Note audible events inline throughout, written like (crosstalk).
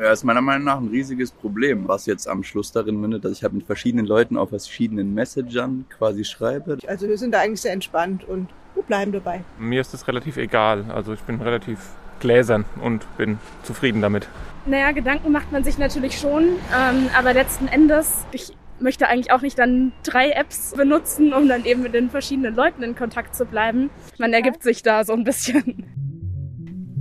Ja, ist meiner Meinung nach ein riesiges Problem, was jetzt am Schluss darin mündet, dass ich halt mit verschiedenen Leuten auf verschiedenen Messengern quasi schreibe. Also wir sind da eigentlich sehr entspannt und wir bleiben dabei. Mir ist das relativ egal. Also ich bin relativ gläsern und bin zufrieden damit. Naja, Gedanken macht man sich natürlich schon, ähm, aber letzten Endes, ich möchte eigentlich auch nicht dann drei Apps benutzen, um dann eben mit den verschiedenen Leuten in Kontakt zu bleiben. Man ergibt sich da so ein bisschen.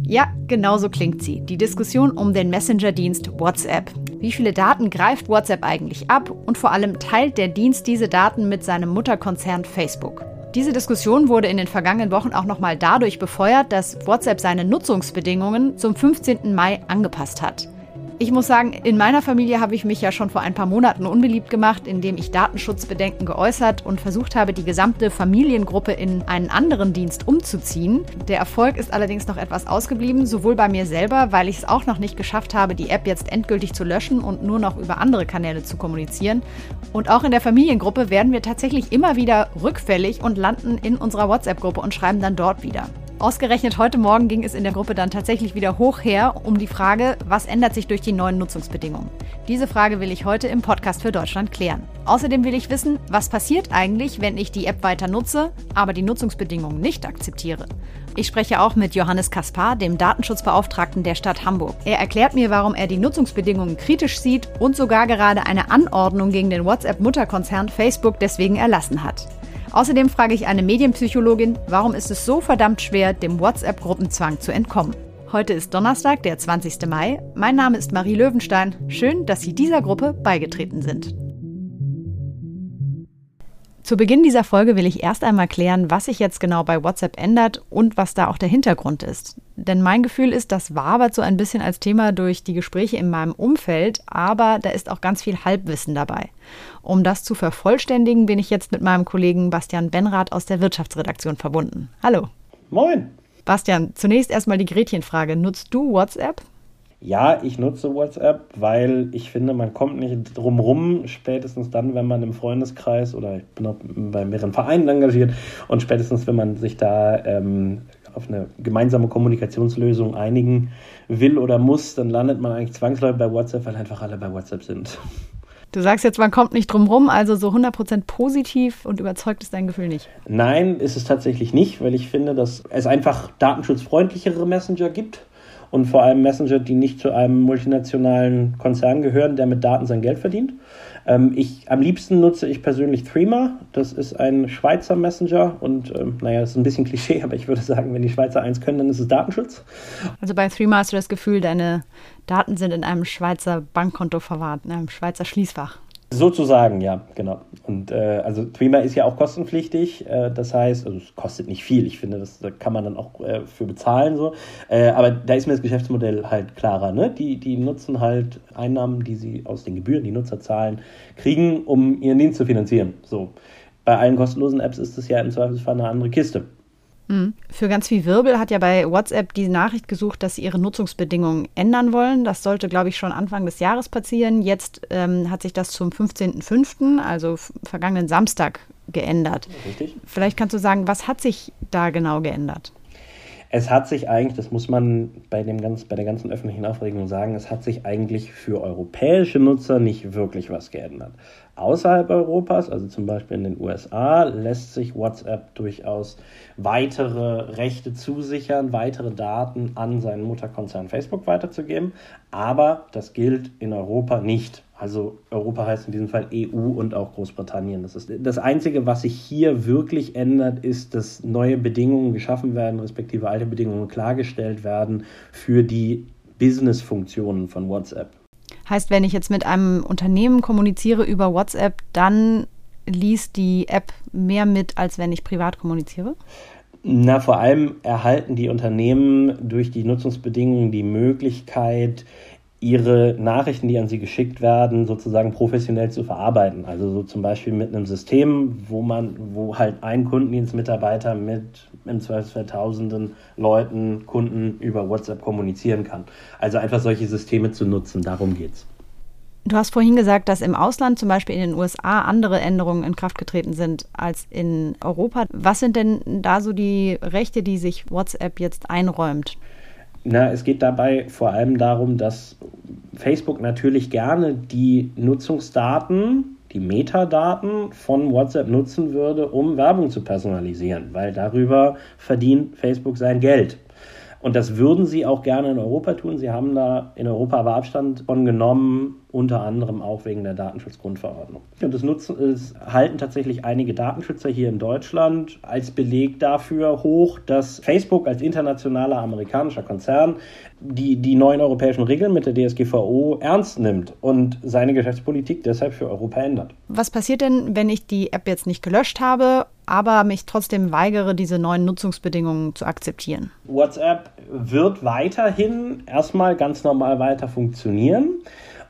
Ja, genau so klingt sie. Die Diskussion um den Messenger-Dienst WhatsApp. Wie viele Daten greift WhatsApp eigentlich ab und vor allem teilt der Dienst diese Daten mit seinem Mutterkonzern Facebook? Diese Diskussion wurde in den vergangenen Wochen auch nochmal dadurch befeuert, dass WhatsApp seine Nutzungsbedingungen zum 15. Mai angepasst hat. Ich muss sagen, in meiner Familie habe ich mich ja schon vor ein paar Monaten unbeliebt gemacht, indem ich Datenschutzbedenken geäußert und versucht habe, die gesamte Familiengruppe in einen anderen Dienst umzuziehen. Der Erfolg ist allerdings noch etwas ausgeblieben, sowohl bei mir selber, weil ich es auch noch nicht geschafft habe, die App jetzt endgültig zu löschen und nur noch über andere Kanäle zu kommunizieren. Und auch in der Familiengruppe werden wir tatsächlich immer wieder rückfällig und landen in unserer WhatsApp-Gruppe und schreiben dann dort wieder. Ausgerechnet heute Morgen ging es in der Gruppe dann tatsächlich wieder hoch her um die Frage, was ändert sich durch die neuen Nutzungsbedingungen. Diese Frage will ich heute im Podcast für Deutschland klären. Außerdem will ich wissen, was passiert eigentlich, wenn ich die App weiter nutze, aber die Nutzungsbedingungen nicht akzeptiere. Ich spreche auch mit Johannes Kaspar, dem Datenschutzbeauftragten der Stadt Hamburg. Er erklärt mir, warum er die Nutzungsbedingungen kritisch sieht und sogar gerade eine Anordnung gegen den WhatsApp-Mutterkonzern Facebook deswegen erlassen hat. Außerdem frage ich eine Medienpsychologin, warum ist es so verdammt schwer, dem WhatsApp-Gruppenzwang zu entkommen. Heute ist Donnerstag, der 20. Mai. Mein Name ist Marie Löwenstein. Schön, dass Sie dieser Gruppe beigetreten sind. Zu Beginn dieser Folge will ich erst einmal klären, was sich jetzt genau bei WhatsApp ändert und was da auch der Hintergrund ist. Denn mein Gefühl ist, das wabert so ein bisschen als Thema durch die Gespräche in meinem Umfeld, aber da ist auch ganz viel Halbwissen dabei. Um das zu vervollständigen, bin ich jetzt mit meinem Kollegen Bastian Benrath aus der Wirtschaftsredaktion verbunden. Hallo. Moin. Bastian, zunächst erstmal die Gretchenfrage. Nutzt du WhatsApp? Ja, ich nutze WhatsApp, weil ich finde, man kommt nicht drum rum, spätestens dann, wenn man im Freundeskreis oder ich bin auch bei mehreren Vereinen engagiert und spätestens, wenn man sich da ähm, auf eine gemeinsame Kommunikationslösung einigen will oder muss, dann landet man eigentlich zwangsläufig bei WhatsApp, weil einfach alle bei WhatsApp sind. Du sagst jetzt, man kommt nicht drum rum, also so 100% positiv und überzeugt ist dein Gefühl nicht. Nein, ist es tatsächlich nicht, weil ich finde, dass es einfach datenschutzfreundlichere Messenger gibt und vor allem Messenger, die nicht zu einem multinationalen Konzern gehören, der mit Daten sein Geld verdient. Ähm, ich, am liebsten nutze ich persönlich Threema. Das ist ein Schweizer Messenger und ähm, naja, das ist ein bisschen Klischee, (laughs) aber ich würde sagen, wenn die Schweizer eins können, dann ist es Datenschutz. Also bei Threema hast du das Gefühl, deine Daten sind in einem Schweizer Bankkonto verwahrt, in einem Schweizer Schließfach. Sozusagen, ja, genau. Und äh, also Threema ist ja auch kostenpflichtig. Äh, das heißt, also es kostet nicht viel. Ich finde, das da kann man dann auch äh, für bezahlen so. Äh, aber da ist mir das Geschäftsmodell halt klarer. Ne? Die, die nutzen halt Einnahmen, die sie aus den Gebühren, die Nutzer zahlen, kriegen, um ihren Dienst zu finanzieren. So. Bei allen kostenlosen Apps ist das ja im Zweifelsfall eine andere Kiste. Hm. Für ganz viel Wirbel hat ja bei WhatsApp die Nachricht gesucht, dass sie ihre Nutzungsbedingungen ändern wollen. Das sollte, glaube ich, schon Anfang des Jahres passieren. Jetzt ähm, hat sich das zum 15.05., also vergangenen Samstag, geändert. Richtig. Vielleicht kannst du sagen, was hat sich da genau geändert? Es hat sich eigentlich, das muss man bei, dem ganz, bei der ganzen öffentlichen Aufregung sagen, es hat sich eigentlich für europäische Nutzer nicht wirklich was geändert. Außerhalb Europas, also zum Beispiel in den USA, lässt sich WhatsApp durchaus weitere Rechte zusichern, weitere Daten an seinen Mutterkonzern Facebook weiterzugeben. Aber das gilt in Europa nicht. Also Europa heißt in diesem Fall EU und auch Großbritannien. Das ist das Einzige, was sich hier wirklich ändert, ist, dass neue Bedingungen geschaffen werden, respektive alte Bedingungen klargestellt werden für die Business-Funktionen von WhatsApp. Heißt, wenn ich jetzt mit einem Unternehmen kommuniziere über WhatsApp, dann liest die App mehr mit, als wenn ich privat kommuniziere? Na, vor allem erhalten die Unternehmen durch die Nutzungsbedingungen die Möglichkeit, ihre Nachrichten, die an sie geschickt werden, sozusagen professionell zu verarbeiten. Also so zum Beispiel mit einem System, wo man, wo halt ein Kundendienstmitarbeiter mit im Zweifelsfall tausenden Leuten, Kunden über WhatsApp kommunizieren kann. Also einfach solche Systeme zu nutzen, darum geht's. Du hast vorhin gesagt, dass im Ausland, zum Beispiel in den USA, andere Änderungen in Kraft getreten sind als in Europa. Was sind denn da so die Rechte, die sich WhatsApp jetzt einräumt? Na, es geht dabei vor allem darum, dass Facebook natürlich gerne die Nutzungsdaten die Metadaten von WhatsApp nutzen würde, um Werbung zu personalisieren, weil darüber verdient Facebook sein Geld. Und das würden sie auch gerne in Europa tun. Sie haben da in Europa aber Abstand von genommen, unter anderem auch wegen der Datenschutzgrundverordnung. Und das, nutzen, es halten tatsächlich einige Datenschützer hier in Deutschland als Beleg dafür hoch, dass Facebook als internationaler amerikanischer Konzern die, die neuen europäischen Regeln mit der DSGVO ernst nimmt und seine Geschäftspolitik deshalb für Europa ändert. Was passiert denn, wenn ich die App jetzt nicht gelöscht habe, aber mich trotzdem weigere, diese neuen Nutzungsbedingungen zu akzeptieren? WhatsApp wird weiterhin erstmal ganz normal weiter funktionieren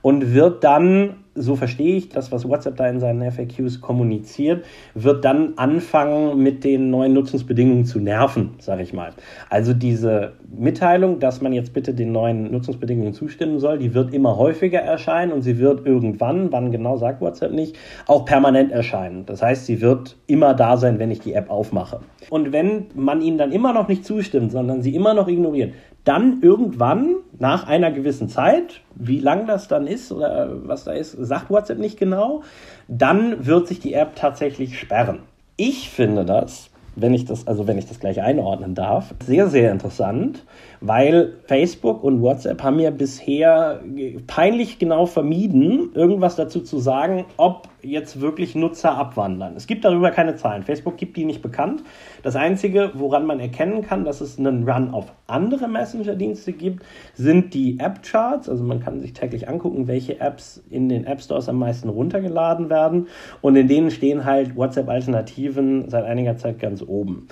und wird dann, so verstehe ich das, was WhatsApp da in seinen FAQs kommuniziert, wird dann anfangen, mit den neuen Nutzungsbedingungen zu nerven, sage ich mal. Also diese Mitteilung, dass man jetzt bitte den neuen Nutzungsbedingungen zustimmen soll, die wird immer häufiger erscheinen und sie wird irgendwann, wann genau sagt WhatsApp nicht, auch permanent erscheinen. Das heißt, sie wird immer da sein, wenn ich die App aufmache. Und wenn man ihnen dann immer noch nicht zustimmt, sondern sie immer noch ignoriert, dann irgendwann nach einer gewissen Zeit, wie lang das dann ist oder was da ist, sagt WhatsApp nicht genau, dann wird sich die App tatsächlich sperren. Ich finde das, wenn ich das, also wenn ich das gleich einordnen darf, sehr, sehr interessant, weil Facebook und WhatsApp haben ja bisher peinlich genau vermieden, irgendwas dazu zu sagen, ob jetzt wirklich Nutzer abwandern. Es gibt darüber keine Zahlen. Facebook gibt die nicht bekannt. Das Einzige, woran man erkennen kann, dass es einen Run auf andere Messenger-Dienste gibt, sind die App-Charts. Also man kann sich täglich angucken, welche Apps in den App Stores am meisten runtergeladen werden. Und in denen stehen halt WhatsApp-Alternativen seit einiger Zeit ganz oben.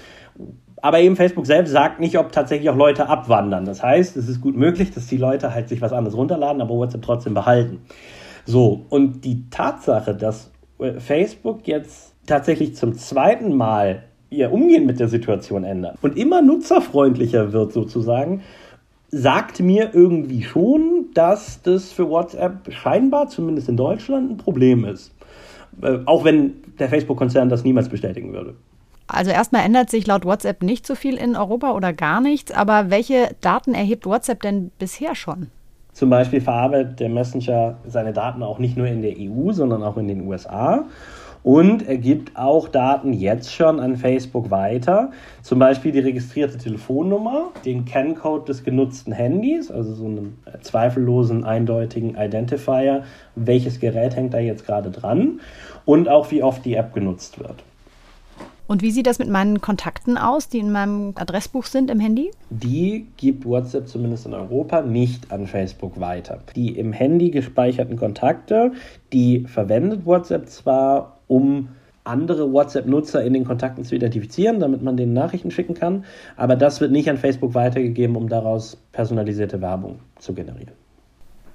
Aber eben Facebook selbst sagt nicht, ob tatsächlich auch Leute abwandern. Das heißt, es ist gut möglich, dass die Leute halt sich was anderes runterladen, aber WhatsApp trotzdem behalten. So, und die Tatsache, dass äh, Facebook jetzt tatsächlich zum zweiten Mal ihr Umgehen mit der Situation ändert und immer nutzerfreundlicher wird sozusagen, sagt mir irgendwie schon, dass das für WhatsApp scheinbar, zumindest in Deutschland, ein Problem ist. Äh, auch wenn der Facebook-Konzern das niemals bestätigen würde. Also erstmal ändert sich laut WhatsApp nicht so viel in Europa oder gar nichts, aber welche Daten erhebt WhatsApp denn bisher schon? Zum Beispiel verarbeitet der Messenger seine Daten auch nicht nur in der EU, sondern auch in den USA. Und er gibt auch Daten jetzt schon an Facebook weiter. Zum Beispiel die registrierte Telefonnummer, den CAN-Code des genutzten Handys, also so einen zweifellosen, eindeutigen Identifier, welches Gerät hängt da jetzt gerade dran und auch wie oft die App genutzt wird. Und wie sieht das mit meinen Kontakten aus, die in meinem Adressbuch sind im Handy? Die gibt WhatsApp zumindest in Europa nicht an Facebook weiter. Die im Handy gespeicherten Kontakte, die verwendet WhatsApp zwar, um andere WhatsApp-Nutzer in den Kontakten zu identifizieren, damit man denen Nachrichten schicken kann, aber das wird nicht an Facebook weitergegeben, um daraus personalisierte Werbung zu generieren.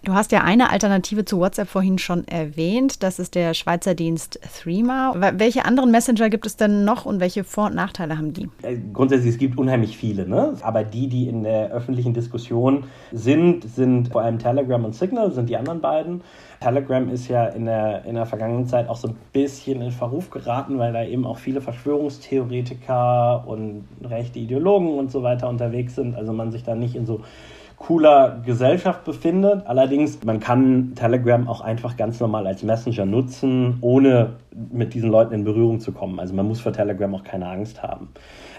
Du hast ja eine Alternative zu WhatsApp vorhin schon erwähnt. Das ist der Schweizer Dienst Threema. Welche anderen Messenger gibt es denn noch und welche Vor- und Nachteile haben die? Äh, grundsätzlich, es gibt unheimlich viele, ne? aber die, die in der öffentlichen Diskussion sind, sind vor allem Telegram und Signal, sind die anderen beiden. Telegram ist ja in der, in der vergangenen Zeit auch so ein bisschen in Verruf geraten, weil da eben auch viele Verschwörungstheoretiker und rechte Ideologen und so weiter unterwegs sind. Also man sich da nicht in so cooler Gesellschaft befindet. Allerdings, man kann Telegram auch einfach ganz normal als Messenger nutzen, ohne mit diesen Leuten in Berührung zu kommen. Also man muss vor Telegram auch keine Angst haben.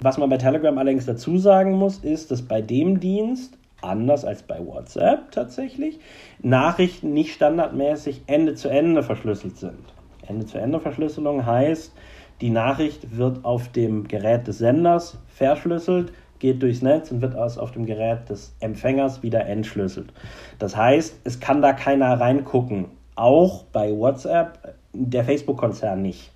Was man bei Telegram allerdings dazu sagen muss, ist, dass bei dem Dienst anders als bei WhatsApp tatsächlich, Nachrichten nicht standardmäßig Ende zu Ende verschlüsselt sind. Ende zu Ende Verschlüsselung heißt, die Nachricht wird auf dem Gerät des Senders verschlüsselt, geht durchs Netz und wird aus auf dem Gerät des Empfängers wieder entschlüsselt. Das heißt, es kann da keiner reingucken. Auch bei WhatsApp, der Facebook-Konzern nicht.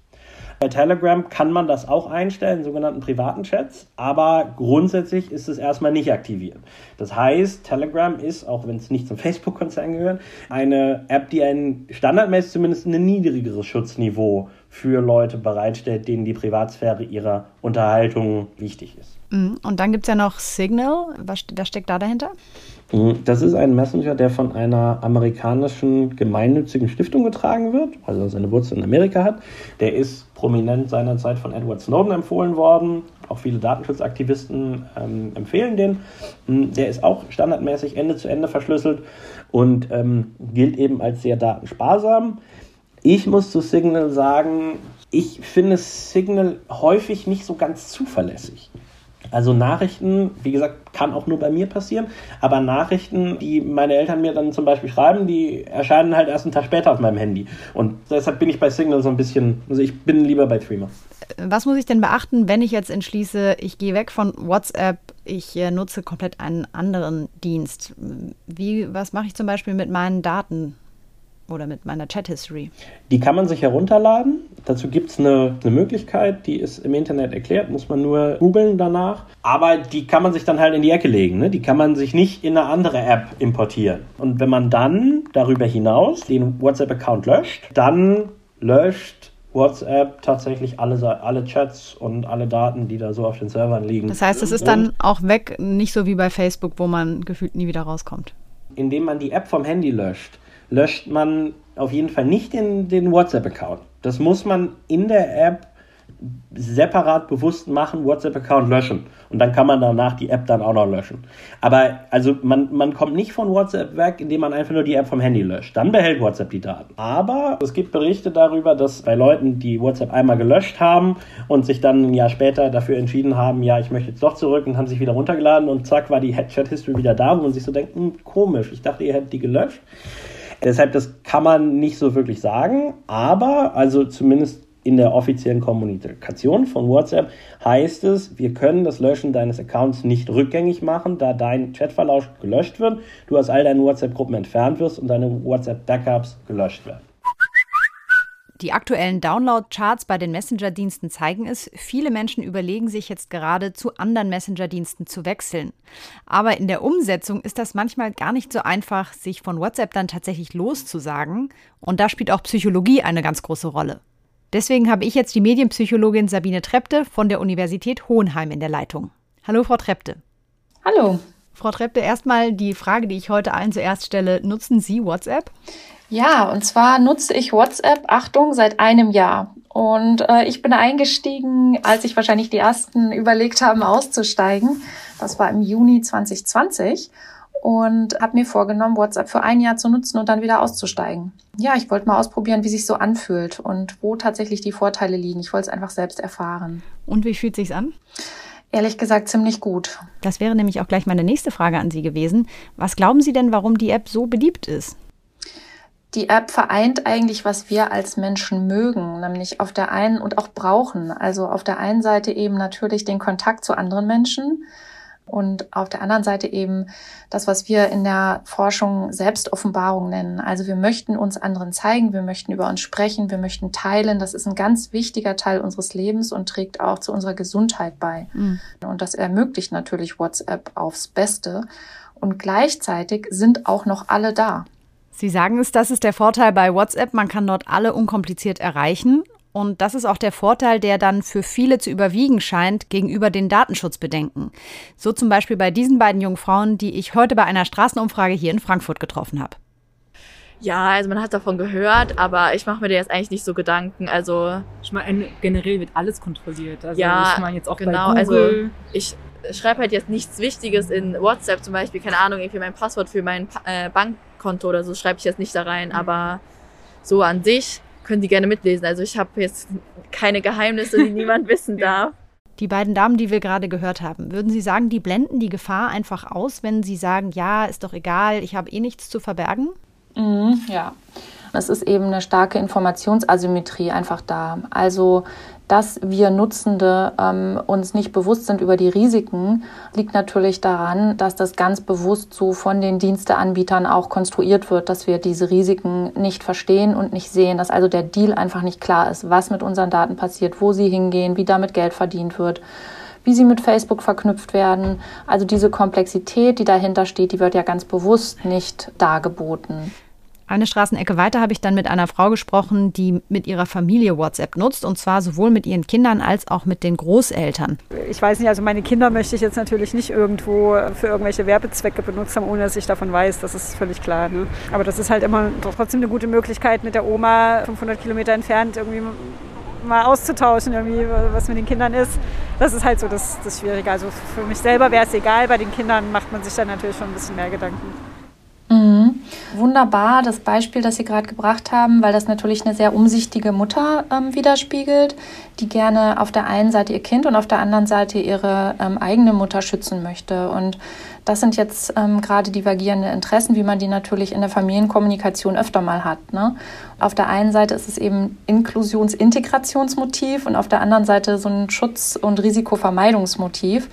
Bei Telegram kann man das auch einstellen, sogenannten privaten Chats, aber grundsätzlich ist es erstmal nicht aktiviert. Das heißt, Telegram ist, auch wenn es nicht zum Facebook-Konzern gehört, eine App, die ein standardmäßig zumindest ein niedrigeres Schutzniveau für Leute bereitstellt, denen die Privatsphäre ihrer Unterhaltung wichtig ist. Mhm. Und dann gibt es ja noch Signal. Was, was steckt da dahinter? Mhm. Das ist ein Messenger, der von einer amerikanischen gemeinnützigen Stiftung getragen wird, also seine Wurzeln in Amerika hat. Der ist prominent seinerzeit von Edward Snowden empfohlen worden. Auch viele Datenschutzaktivisten ähm, empfehlen den. Mhm. Der ist auch standardmäßig Ende zu Ende verschlüsselt und ähm, gilt eben als sehr datensparsam. Ich muss zu Signal sagen, ich finde Signal häufig nicht so ganz zuverlässig. Also Nachrichten, wie gesagt, kann auch nur bei mir passieren, aber Nachrichten, die meine Eltern mir dann zum Beispiel schreiben, die erscheinen halt erst einen Tag später auf meinem Handy. Und deshalb bin ich bei Signal so ein bisschen, also ich bin lieber bei Threema. Was muss ich denn beachten, wenn ich jetzt entschließe, ich gehe weg von WhatsApp, ich äh, nutze komplett einen anderen Dienst? Wie, was mache ich zum Beispiel mit meinen Daten? Oder mit meiner Chat-History? Die kann man sich herunterladen. Dazu gibt es eine, eine Möglichkeit, die ist im Internet erklärt, muss man nur googeln danach. Aber die kann man sich dann halt in die Ecke legen. Ne? Die kann man sich nicht in eine andere App importieren. Und wenn man dann darüber hinaus den WhatsApp-Account löscht, dann löscht WhatsApp tatsächlich alle, alle Chats und alle Daten, die da so auf den Servern liegen. Das heißt, es ist dann auch weg, nicht so wie bei Facebook, wo man gefühlt nie wieder rauskommt. Indem man die App vom Handy löscht, löscht man auf jeden Fall nicht den, den WhatsApp-Account. Das muss man in der App separat bewusst machen, WhatsApp-Account löschen. Und dann kann man danach die App dann auch noch löschen. Aber also man, man kommt nicht von WhatsApp weg, indem man einfach nur die App vom Handy löscht. Dann behält WhatsApp die Daten. Aber es gibt Berichte darüber, dass bei Leuten, die WhatsApp einmal gelöscht haben und sich dann ein Jahr später dafür entschieden haben, ja, ich möchte jetzt doch zurück und haben sich wieder runtergeladen und zack war die Chat-History wieder da, wo man sich so denkt, hm, komisch, ich dachte, ihr hättet die gelöscht. Deshalb, das kann man nicht so wirklich sagen, aber also zumindest in der offiziellen Kommunikation von WhatsApp heißt es, wir können das Löschen deines Accounts nicht rückgängig machen, da dein Chatverlauf gelöscht wird, du aus all deinen WhatsApp-Gruppen entfernt wirst und deine WhatsApp-Backups gelöscht werden. Die aktuellen Download-Charts bei den Messenger-Diensten zeigen es, viele Menschen überlegen sich jetzt gerade, zu anderen Messenger-Diensten zu wechseln. Aber in der Umsetzung ist das manchmal gar nicht so einfach, sich von WhatsApp dann tatsächlich loszusagen. Und da spielt auch Psychologie eine ganz große Rolle. Deswegen habe ich jetzt die Medienpsychologin Sabine Trepte von der Universität Hohenheim in der Leitung. Hallo, Frau Trepte. Hallo. Frau Trepte, erstmal die Frage, die ich heute allen zuerst stelle. Nutzen Sie WhatsApp? Ja, und zwar nutze ich WhatsApp, Achtung, seit einem Jahr. Und äh, ich bin eingestiegen, als ich wahrscheinlich die ersten überlegt haben, auszusteigen. Das war im Juni 2020 und habe mir vorgenommen, WhatsApp für ein Jahr zu nutzen und dann wieder auszusteigen. Ja, ich wollte mal ausprobieren, wie sich so anfühlt und wo tatsächlich die Vorteile liegen. Ich wollte es einfach selbst erfahren. Und wie fühlt sich's an? Ehrlich gesagt ziemlich gut. Das wäre nämlich auch gleich meine nächste Frage an Sie gewesen. Was glauben Sie denn, warum die App so beliebt ist? Die App vereint eigentlich, was wir als Menschen mögen, nämlich auf der einen und auch brauchen. Also auf der einen Seite eben natürlich den Kontakt zu anderen Menschen und auf der anderen Seite eben das, was wir in der Forschung Selbstoffenbarung nennen. Also wir möchten uns anderen zeigen, wir möchten über uns sprechen, wir möchten teilen. Das ist ein ganz wichtiger Teil unseres Lebens und trägt auch zu unserer Gesundheit bei. Mhm. Und das ermöglicht natürlich WhatsApp aufs Beste. Und gleichzeitig sind auch noch alle da. Sie sagen es, das ist der Vorteil bei WhatsApp. Man kann dort alle unkompliziert erreichen. Und das ist auch der Vorteil, der dann für viele zu überwiegen scheint gegenüber den Datenschutzbedenken. So zum Beispiel bei diesen beiden jungen Frauen, die ich heute bei einer Straßenumfrage hier in Frankfurt getroffen habe. Ja, also man hat davon gehört, aber ich mache mir da jetzt eigentlich nicht so Gedanken. Also ich meine, generell wird alles kontrolliert. Also ja, ich meine jetzt auch genau. Bei Google. Also ich schreibe halt jetzt nichts Wichtiges in WhatsApp zum Beispiel, keine Ahnung, irgendwie mein Passwort für mein äh, Bank Konto oder so schreibe ich jetzt nicht da rein, mhm. aber so an sich können die gerne mitlesen. Also ich habe jetzt keine Geheimnisse, die niemand (laughs) wissen darf. Die beiden Damen, die wir gerade gehört haben, würden Sie sagen, die blenden die Gefahr einfach aus, wenn sie sagen, ja, ist doch egal, ich habe eh nichts zu verbergen? Mhm, ja. Es ist eben eine starke Informationsasymmetrie einfach da. Also dass wir Nutzende ähm, uns nicht bewusst sind über die Risiken, liegt natürlich daran, dass das ganz bewusst so von den Diensteanbietern auch konstruiert wird, dass wir diese Risiken nicht verstehen und nicht sehen, dass also der Deal einfach nicht klar ist, was mit unseren Daten passiert, wo sie hingehen, wie damit Geld verdient wird wie sie mit Facebook verknüpft werden. Also diese Komplexität, die dahinter steht, die wird ja ganz bewusst nicht dargeboten. Eine Straßenecke weiter habe ich dann mit einer Frau gesprochen, die mit ihrer Familie WhatsApp nutzt und zwar sowohl mit ihren Kindern als auch mit den Großeltern. Ich weiß nicht, also meine Kinder möchte ich jetzt natürlich nicht irgendwo für irgendwelche Werbezwecke benutzt haben, ohne dass ich davon weiß. Das ist völlig klar. Ne? Aber das ist halt immer trotzdem eine gute Möglichkeit, mit der Oma 500 Kilometer entfernt irgendwie mal auszutauschen, irgendwie, was mit den Kindern ist. Das ist halt so das, das Schwierige. Also für mich selber wäre es egal, bei den Kindern macht man sich dann natürlich schon ein bisschen mehr Gedanken. Mhm. Wunderbar, das Beispiel, das Sie gerade gebracht haben, weil das natürlich eine sehr umsichtige Mutter ähm, widerspiegelt, die gerne auf der einen Seite ihr Kind und auf der anderen Seite ihre ähm, eigene Mutter schützen möchte. Und das sind jetzt ähm, gerade divergierende Interessen, wie man die natürlich in der Familienkommunikation öfter mal hat. Ne? Auf der einen Seite ist es eben Inklusions-Integrationsmotiv und auf der anderen Seite so ein Schutz- und Risikovermeidungsmotiv.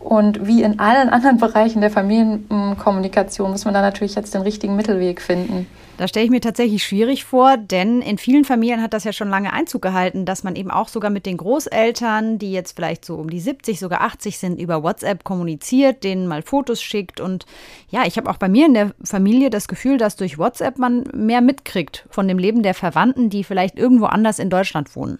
Und wie in allen anderen (laughs) Bereichen der Familienkommunikation muss man da natürlich jetzt den richtigen Mittelweg finden. Da stelle ich mir tatsächlich schwierig vor, denn in vielen Familien hat das ja schon lange Einzug gehalten, dass man eben auch sogar mit den Großeltern, die jetzt vielleicht so um die 70, sogar 80 sind, über WhatsApp kommuniziert, denen mal Fotos schickt. Und ja, ich habe auch bei mir in der Familie das Gefühl, dass durch WhatsApp man mehr mitkriegt von dem Leben der Verwandten, die vielleicht irgendwo anders in Deutschland wohnen.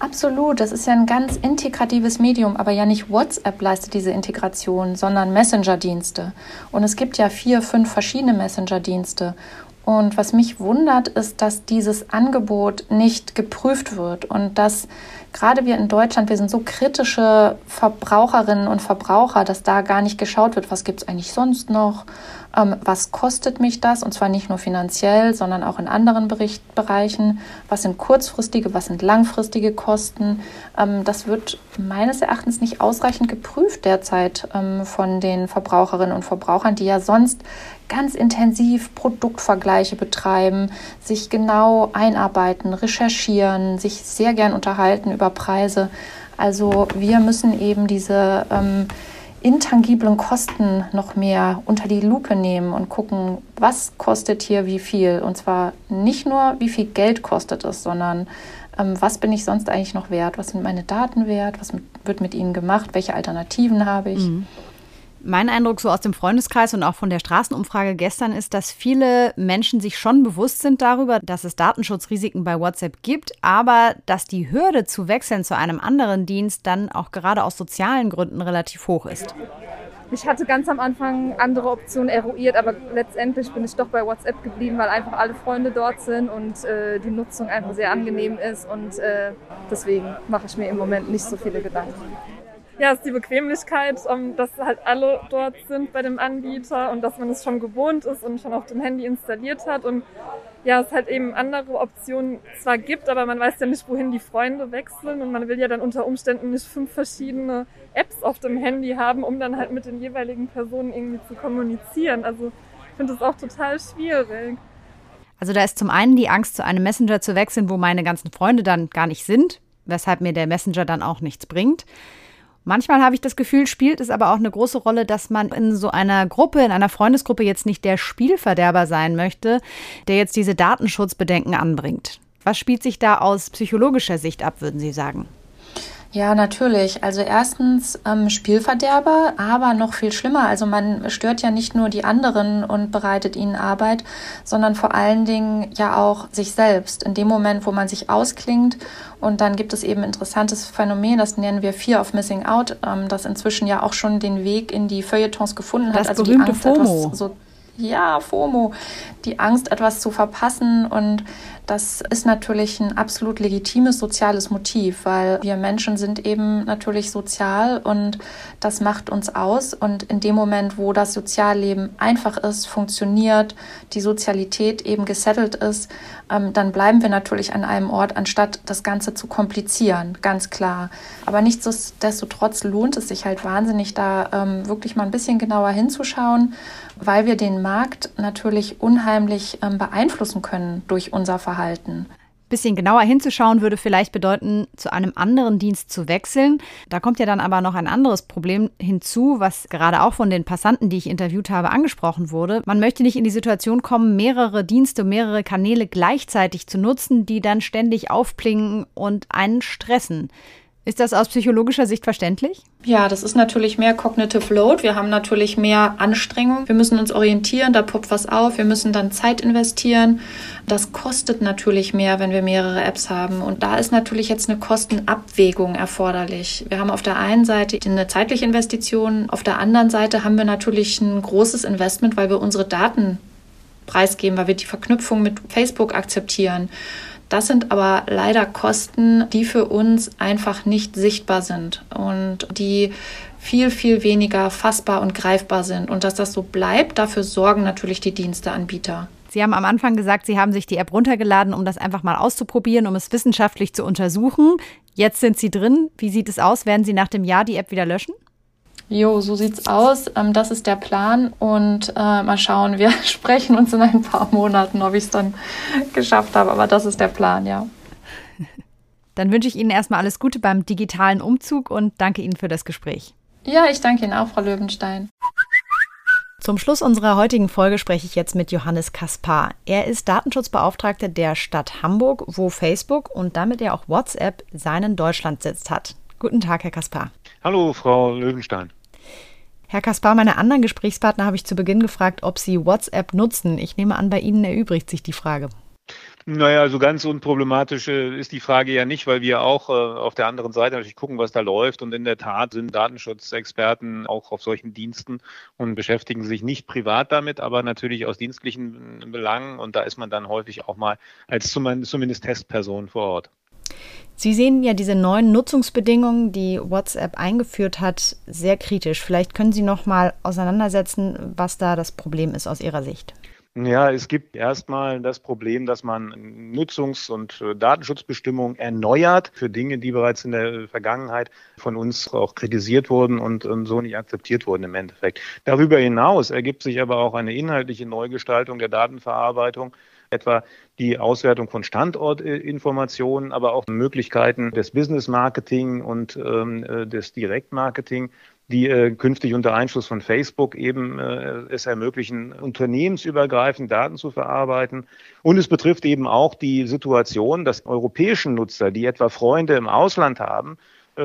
Absolut, das ist ja ein ganz integratives Medium, aber ja nicht WhatsApp leistet diese Integration, sondern Messenger-Dienste. Und es gibt ja vier, fünf verschiedene Messenger-Dienste. Und was mich wundert, ist, dass dieses Angebot nicht geprüft wird und dass gerade wir in Deutschland, wir sind so kritische Verbraucherinnen und Verbraucher, dass da gar nicht geschaut wird, was gibt es eigentlich sonst noch, ähm, was kostet mich das? Und zwar nicht nur finanziell, sondern auch in anderen Bericht Bereichen. Was sind kurzfristige, was sind langfristige Kosten? Ähm, das wird meines Erachtens nicht ausreichend geprüft derzeit ähm, von den Verbraucherinnen und Verbrauchern, die ja sonst ganz intensiv Produktvergleiche betreiben, sich genau einarbeiten, recherchieren, sich sehr gern unterhalten über Preise. Also wir müssen eben diese ähm, intangiblen Kosten noch mehr unter die Lupe nehmen und gucken, was kostet hier wie viel. Und zwar nicht nur, wie viel Geld kostet es, sondern ähm, was bin ich sonst eigentlich noch wert? Was sind meine Daten wert? Was mit, wird mit ihnen gemacht? Welche Alternativen habe ich? Mhm. Mein Eindruck so aus dem Freundeskreis und auch von der Straßenumfrage gestern ist, dass viele Menschen sich schon bewusst sind darüber, dass es Datenschutzrisiken bei WhatsApp gibt, aber dass die Hürde zu wechseln zu einem anderen Dienst dann auch gerade aus sozialen Gründen relativ hoch ist. Ich hatte ganz am Anfang andere Optionen eruiert, aber letztendlich bin ich doch bei WhatsApp geblieben, weil einfach alle Freunde dort sind und äh, die Nutzung einfach sehr angenehm ist und äh, deswegen mache ich mir im Moment nicht so viele Gedanken ja, ist die Bequemlichkeit, ähm, dass halt alle dort sind bei dem Anbieter und dass man es schon gewohnt ist und schon auf dem Handy installiert hat und ja, es halt eben andere Optionen zwar gibt, aber man weiß ja nicht, wohin die Freunde wechseln und man will ja dann unter Umständen nicht fünf verschiedene Apps auf dem Handy haben, um dann halt mit den jeweiligen Personen irgendwie zu kommunizieren. Also ich finde das auch total schwierig. Also da ist zum einen die Angst, zu einem Messenger zu wechseln, wo meine ganzen Freunde dann gar nicht sind, weshalb mir der Messenger dann auch nichts bringt. Manchmal habe ich das Gefühl, spielt es aber auch eine große Rolle, dass man in so einer Gruppe, in einer Freundesgruppe jetzt nicht der Spielverderber sein möchte, der jetzt diese Datenschutzbedenken anbringt. Was spielt sich da aus psychologischer Sicht ab, würden Sie sagen? Ja, natürlich. Also erstens ähm, Spielverderber, aber noch viel schlimmer. Also man stört ja nicht nur die anderen und bereitet ihnen Arbeit, sondern vor allen Dingen ja auch sich selbst. In dem Moment, wo man sich ausklingt und dann gibt es eben interessantes Phänomen, das nennen wir Fear of Missing Out, ähm, das inzwischen ja auch schon den Weg in die Feuilletons gefunden hat. Das also berühmte die Angst, FOMO. so ja, FOMO, die Angst, etwas zu verpassen. Und das ist natürlich ein absolut legitimes soziales Motiv, weil wir Menschen sind eben natürlich sozial und das macht uns aus. Und in dem Moment, wo das Sozialleben einfach ist, funktioniert, die Sozialität eben gesettelt ist, ähm, dann bleiben wir natürlich an einem Ort, anstatt das Ganze zu komplizieren, ganz klar. Aber nichtsdestotrotz lohnt es sich halt wahnsinnig, da ähm, wirklich mal ein bisschen genauer hinzuschauen weil wir den Markt natürlich unheimlich ähm, beeinflussen können durch unser Verhalten. Bisschen genauer hinzuschauen würde vielleicht bedeuten, zu einem anderen Dienst zu wechseln. Da kommt ja dann aber noch ein anderes Problem hinzu, was gerade auch von den Passanten, die ich interviewt habe, angesprochen wurde. Man möchte nicht in die Situation kommen, mehrere Dienste, mehrere Kanäle gleichzeitig zu nutzen, die dann ständig aufplingen und einen stressen. Ist das aus psychologischer Sicht verständlich? Ja, das ist natürlich mehr Cognitive Load. Wir haben natürlich mehr Anstrengung. Wir müssen uns orientieren, da poppt was auf. Wir müssen dann Zeit investieren. Das kostet natürlich mehr, wenn wir mehrere Apps haben. Und da ist natürlich jetzt eine Kostenabwägung erforderlich. Wir haben auf der einen Seite eine zeitliche Investition, auf der anderen Seite haben wir natürlich ein großes Investment, weil wir unsere Daten preisgeben, weil wir die Verknüpfung mit Facebook akzeptieren. Das sind aber leider Kosten, die für uns einfach nicht sichtbar sind und die viel, viel weniger fassbar und greifbar sind. Und dass das so bleibt, dafür sorgen natürlich die Diensteanbieter. Sie haben am Anfang gesagt, Sie haben sich die App runtergeladen, um das einfach mal auszuprobieren, um es wissenschaftlich zu untersuchen. Jetzt sind Sie drin. Wie sieht es aus? Werden Sie nach dem Jahr die App wieder löschen? Jo, so sieht's aus. Ähm, das ist der Plan und äh, mal schauen. Wir (laughs) sprechen uns in ein paar Monaten, ob ich es dann geschafft habe. Aber das ist der Plan, ja. (laughs) Dann wünsche ich Ihnen erstmal alles Gute beim digitalen Umzug und danke Ihnen für das Gespräch. Ja, ich danke Ihnen auch, Frau Löwenstein. Zum Schluss unserer heutigen Folge spreche ich jetzt mit Johannes Kaspar. Er ist Datenschutzbeauftragter der Stadt Hamburg, wo Facebook und damit ja auch WhatsApp seinen Deutschlandsitz hat. Guten Tag, Herr Kaspar. Hallo, Frau Löwenstein. Herr Kaspar, meine anderen Gesprächspartner habe ich zu Beginn gefragt, ob Sie WhatsApp nutzen. Ich nehme an, bei Ihnen erübrigt sich die Frage. Naja, so ganz unproblematisch äh, ist die Frage ja nicht, weil wir auch äh, auf der anderen Seite natürlich gucken, was da läuft. Und in der Tat sind Datenschutzexperten auch auf solchen Diensten und beschäftigen sich nicht privat damit, aber natürlich aus dienstlichen Belangen. Und da ist man dann häufig auch mal als zumindest Testperson vor Ort. Sie sehen ja diese neuen Nutzungsbedingungen, die WhatsApp eingeführt hat, sehr kritisch. Vielleicht können Sie noch mal auseinandersetzen, was da das Problem ist aus Ihrer Sicht. Ja, es gibt erstmal das Problem, dass man Nutzungs- und äh, Datenschutzbestimmungen erneuert für Dinge, die bereits in der Vergangenheit von uns auch kritisiert wurden und, und so nicht akzeptiert wurden im Endeffekt. Darüber hinaus ergibt sich aber auch eine inhaltliche Neugestaltung der Datenverarbeitung etwa die Auswertung von Standortinformationen, aber auch Möglichkeiten des Business Marketing und ähm, äh, des Direktmarketing die äh, künftig unter Einfluss von Facebook eben äh, es ermöglichen, unternehmensübergreifend Daten zu verarbeiten. Und es betrifft eben auch die Situation, dass europäischen Nutzer, die etwa Freunde im Ausland haben,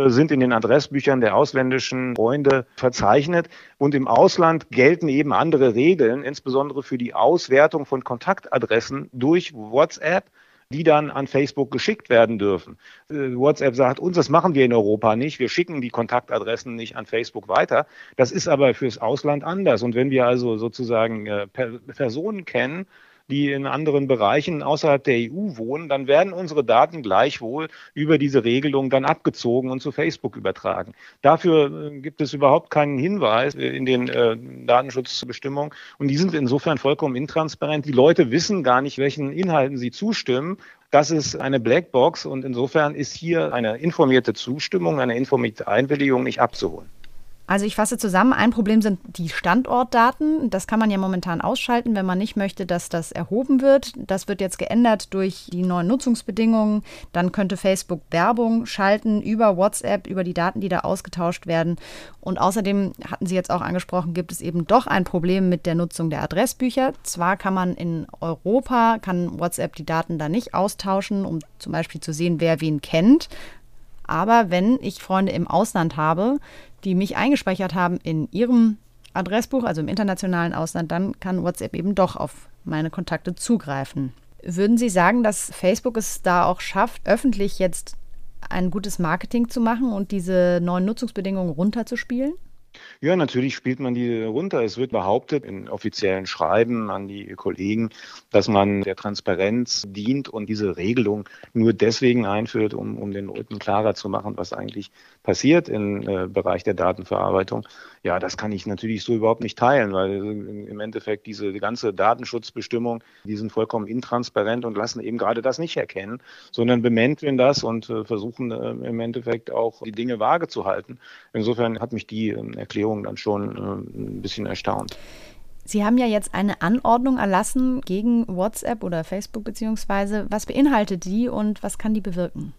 sind in den Adressbüchern der ausländischen Freunde verzeichnet. Und im Ausland gelten eben andere Regeln, insbesondere für die Auswertung von Kontaktadressen durch WhatsApp die dann an Facebook geschickt werden dürfen. Äh, WhatsApp sagt uns, das machen wir in Europa nicht. Wir schicken die Kontaktadressen nicht an Facebook weiter. Das ist aber fürs Ausland anders. Und wenn wir also sozusagen äh, Personen kennen, die in anderen Bereichen außerhalb der EU wohnen, dann werden unsere Daten gleichwohl über diese Regelung dann abgezogen und zu Facebook übertragen. Dafür äh, gibt es überhaupt keinen Hinweis in den äh, Datenschutzbestimmungen und die sind insofern vollkommen intransparent. Die Leute wissen gar nicht, welchen Inhalten sie zustimmen das ist eine Blackbox und insofern ist hier eine informierte Zustimmung, eine informierte Einwilligung nicht abzuholen. Also ich fasse zusammen, ein Problem sind die Standortdaten. Das kann man ja momentan ausschalten, wenn man nicht möchte, dass das erhoben wird. Das wird jetzt geändert durch die neuen Nutzungsbedingungen. Dann könnte Facebook Werbung schalten über WhatsApp, über die Daten, die da ausgetauscht werden. Und außerdem hatten Sie jetzt auch angesprochen, gibt es eben doch ein Problem mit der Nutzung der Adressbücher. Zwar kann man in Europa, kann WhatsApp die Daten da nicht austauschen, um zum Beispiel zu sehen, wer wen kennt. Aber wenn ich Freunde im Ausland habe, die mich eingespeichert haben in ihrem Adressbuch, also im internationalen Ausland, dann kann WhatsApp eben doch auf meine Kontakte zugreifen. Würden Sie sagen, dass Facebook es da auch schafft, öffentlich jetzt ein gutes Marketing zu machen und diese neuen Nutzungsbedingungen runterzuspielen? Ja, natürlich spielt man die runter. Es wird behauptet in offiziellen Schreiben an die Kollegen, dass man der Transparenz dient und diese Regelung nur deswegen einführt, um, um den Leuten klarer zu machen, was eigentlich passiert im äh, Bereich der Datenverarbeitung. Ja, das kann ich natürlich so überhaupt nicht teilen, weil im Endeffekt diese die ganze Datenschutzbestimmung, die sind vollkommen intransparent und lassen eben gerade das nicht erkennen, sondern bemänteln das und äh, versuchen äh, im Endeffekt auch die Dinge vage zu halten. Insofern hat mich die äh, Erklärung dann schon äh, ein bisschen erstaunt. Sie haben ja jetzt eine Anordnung erlassen gegen WhatsApp oder Facebook beziehungsweise. Was beinhaltet die und was kann die bewirken?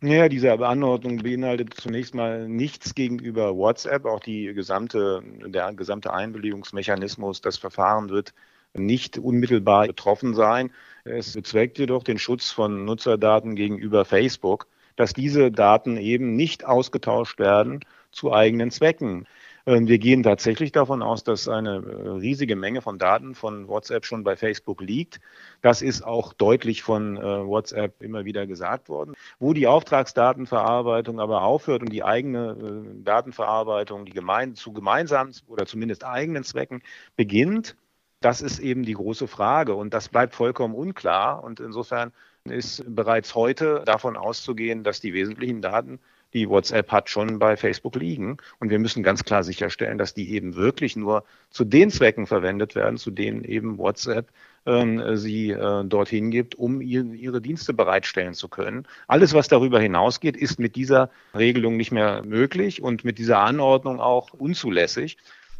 Ja, diese Anordnung beinhaltet zunächst mal nichts gegenüber WhatsApp. Auch die gesamte, der gesamte Einwilligungsmechanismus, das Verfahren wird nicht unmittelbar betroffen sein. Es bezweckt jedoch den Schutz von Nutzerdaten gegenüber Facebook. dass diese Daten eben nicht ausgetauscht werden zu eigenen Zwecken. Ähm, wir gehen tatsächlich davon aus, dass eine äh, riesige Menge von Daten von WhatsApp schon bei Facebook liegt. Das ist auch deutlich von äh, WhatsApp immer wieder gesagt worden. Wo die Auftragsdatenverarbeitung aber aufhört und die eigene äh, Datenverarbeitung, die gemein, zu gemeinsamen oder zumindest eigenen Zwecken beginnt, das ist eben die große Frage und das bleibt vollkommen unklar. Und insofern ist bereits heute davon auszugehen, dass die wesentlichen Daten die WhatsApp hat, schon bei Facebook liegen. Und wir müssen ganz klar sicherstellen, dass die eben wirklich nur zu den Zwecken verwendet werden, zu denen eben WhatsApp äh, sie äh, dorthin gibt, um ihr, ihre Dienste bereitstellen zu können. Alles, was darüber hinausgeht, ist mit dieser Regelung nicht mehr möglich und mit dieser Anordnung auch unzulässig.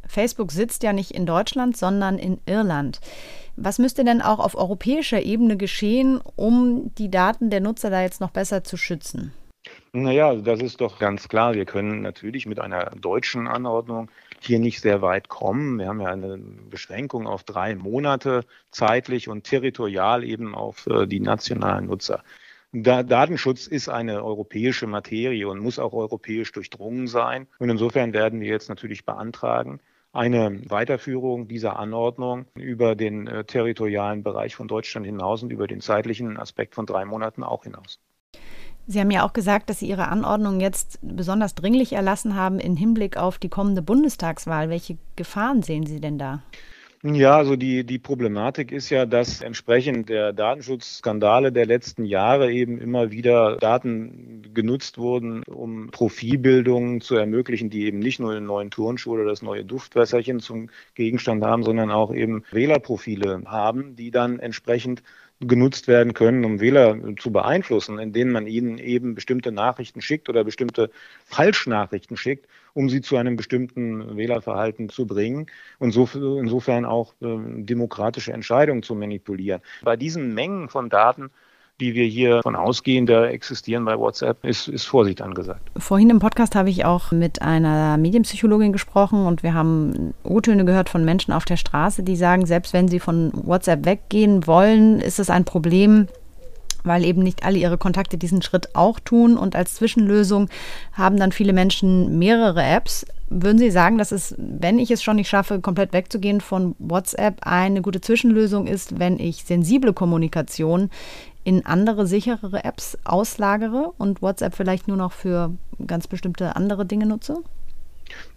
Facebook sitzt ja nicht in Deutschland, sondern in Irland. Was müsste denn auch auf europäischer Ebene geschehen, um die Daten der Nutzer da jetzt noch besser zu schützen? Naja, das ist doch ganz klar. Wir können natürlich mit einer deutschen Anordnung hier nicht sehr weit kommen. Wir haben ja eine Beschränkung auf drei Monate zeitlich und territorial eben auf äh, die nationalen Nutzer. Da Datenschutz ist eine europäische Materie und muss auch europäisch durchdrungen sein. Und insofern werden wir jetzt natürlich beantragen, eine Weiterführung dieser Anordnung über den äh, territorialen Bereich von Deutschland hinaus und über den zeitlichen Aspekt von drei Monaten auch hinaus. Sie haben ja auch gesagt, dass Sie Ihre Anordnung jetzt besonders dringlich erlassen haben im Hinblick auf die kommende Bundestagswahl. Welche Gefahren sehen Sie denn da? Ja, also die, die Problematik ist ja, dass entsprechend der Datenschutzskandale der letzten Jahre eben immer wieder Daten genutzt wurden, um Profilbildungen zu ermöglichen, die eben nicht nur den neuen Turnschuh oder das neue Duftwässerchen zum Gegenstand haben, sondern auch eben Wählerprofile haben, die dann entsprechend genutzt werden können, um Wähler zu beeinflussen, indem man ihnen eben bestimmte Nachrichten schickt oder bestimmte Falschnachrichten schickt, um sie zu einem bestimmten Wählerverhalten zu bringen und so, insofern auch äh, demokratische Entscheidungen zu manipulieren. Bei diesen Mengen von Daten die wir hier von ausgehen, da existieren bei WhatsApp, ist, ist Vorsicht angesagt. Vorhin im Podcast habe ich auch mit einer Medienpsychologin gesprochen und wir haben O-Töne gehört von Menschen auf der Straße, die sagen, selbst wenn sie von WhatsApp weggehen wollen, ist es ein Problem, weil eben nicht alle ihre Kontakte diesen Schritt auch tun. Und als Zwischenlösung haben dann viele Menschen mehrere Apps. Würden Sie sagen, dass es, wenn ich es schon nicht schaffe, komplett wegzugehen von WhatsApp, eine gute Zwischenlösung ist, wenn ich sensible Kommunikation in andere, sicherere Apps auslagere und WhatsApp vielleicht nur noch für ganz bestimmte andere Dinge nutze?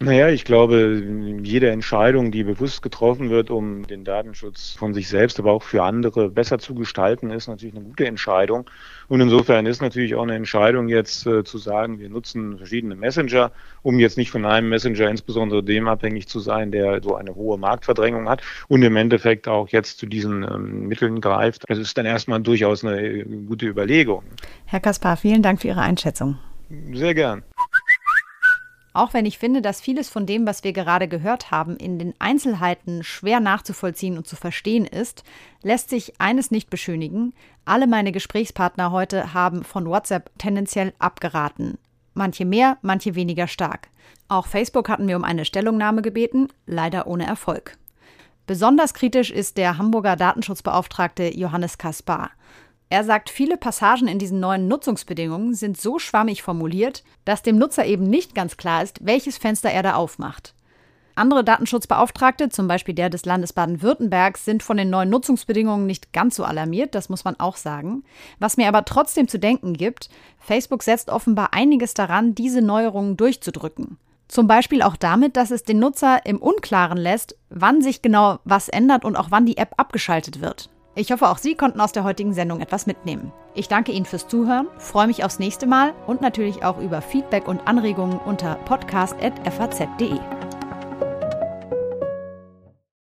Naja, ich glaube, jede Entscheidung, die bewusst getroffen wird, um den Datenschutz von sich selbst, aber auch für andere besser zu gestalten, ist natürlich eine gute Entscheidung. Und insofern ist natürlich auch eine Entscheidung jetzt äh, zu sagen, wir nutzen verschiedene Messenger, um jetzt nicht von einem Messenger insbesondere dem abhängig zu sein, der so eine hohe Marktverdrängung hat und im Endeffekt auch jetzt zu diesen ähm, Mitteln greift. Das ist dann erstmal durchaus eine äh, gute Überlegung. Herr Kaspar, vielen Dank für Ihre Einschätzung. Sehr gern. Auch wenn ich finde, dass vieles von dem, was wir gerade gehört haben, in den Einzelheiten schwer nachzuvollziehen und zu verstehen ist, lässt sich eines nicht beschönigen. Alle meine Gesprächspartner heute haben von WhatsApp tendenziell abgeraten. Manche mehr, manche weniger stark. Auch Facebook hatten wir um eine Stellungnahme gebeten, leider ohne Erfolg. Besonders kritisch ist der Hamburger Datenschutzbeauftragte Johannes Kaspar. Er sagt, viele Passagen in diesen neuen Nutzungsbedingungen sind so schwammig formuliert, dass dem Nutzer eben nicht ganz klar ist, welches Fenster er da aufmacht. Andere Datenschutzbeauftragte, zum Beispiel der des Landes Baden-Württembergs, sind von den neuen Nutzungsbedingungen nicht ganz so alarmiert, das muss man auch sagen. Was mir aber trotzdem zu denken gibt, Facebook setzt offenbar einiges daran, diese Neuerungen durchzudrücken. Zum Beispiel auch damit, dass es den Nutzer im Unklaren lässt, wann sich genau was ändert und auch wann die App abgeschaltet wird. Ich hoffe, auch Sie konnten aus der heutigen Sendung etwas mitnehmen. Ich danke Ihnen fürs Zuhören, freue mich aufs nächste Mal und natürlich auch über Feedback und Anregungen unter podcast.faz.de.